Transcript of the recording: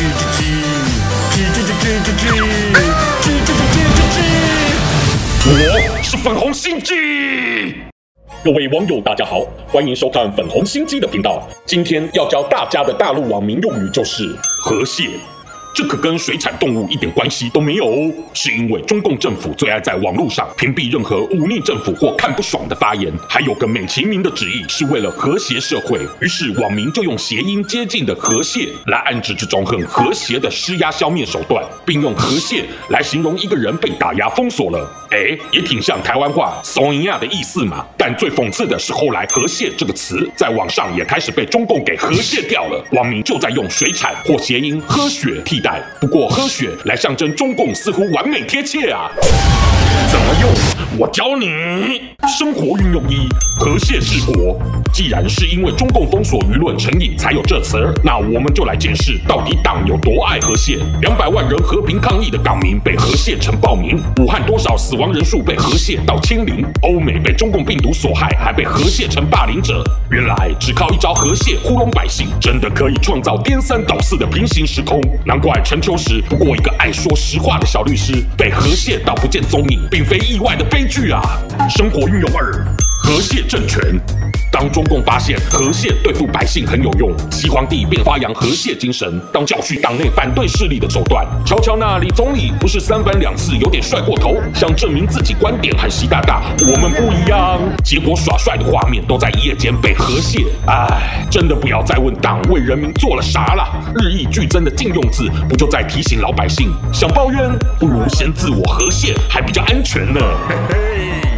我是粉红心机。各位网友，大家好，欢迎收看粉红心机的频道。今天要教大家的大陆网民用语就是“河蟹”。这可跟水产动物一点关系都没有哦，是因为中共政府最爱在网络上屏蔽任何忤逆政府或看不爽的发言，还有个美其名的旨意是为了和谐社会，于是网民就用谐音接近的“河蟹”来暗指这种很和谐的施压消灭手段，并用“河蟹”来形容一个人被打压封锁了。哎，也挺像台湾话“怂一样”的意思嘛。但最讽刺的是，后来“河蟹”这个词在网上也开始被中共给河蟹掉了，网民就在用水产或谐音“喝血”替代。不过喝血来象征中共似乎完美贴切啊。怎么用？我教你。生活运用一：河蟹治国。既然是因为中共封锁舆论成瘾才有这词儿，那我们就来解释到底党有多爱河蟹。两百万人和平抗议的港民被河蟹成暴民，武汉多少死亡人数被河蟹到清零，欧美被中共病毒所害还被河蟹成霸凌者。原来只靠一招河蟹糊弄百姓，真的可以创造颠三倒四的平行时空。难怪陈秋实不过一个爱说实话的小律师，被河蟹到不见踪影。并非意外的悲剧啊！生活运用二，河蟹政权。当中共发现河蟹对付百姓很有用，习皇帝便发扬河蟹精神，当教训党内反对势力的手段。瞧瞧那李总理，不是三番两次有点帅过头，想证明自己观点和习大大我们不一样，结果耍帅的画面都在一夜间被河蟹。唉，真的不要再问党为人民做了啥了，日益剧增的禁用字，不就在提醒老百姓，想抱怨不如先自我河蟹，还比较安全呢。嘿嘿。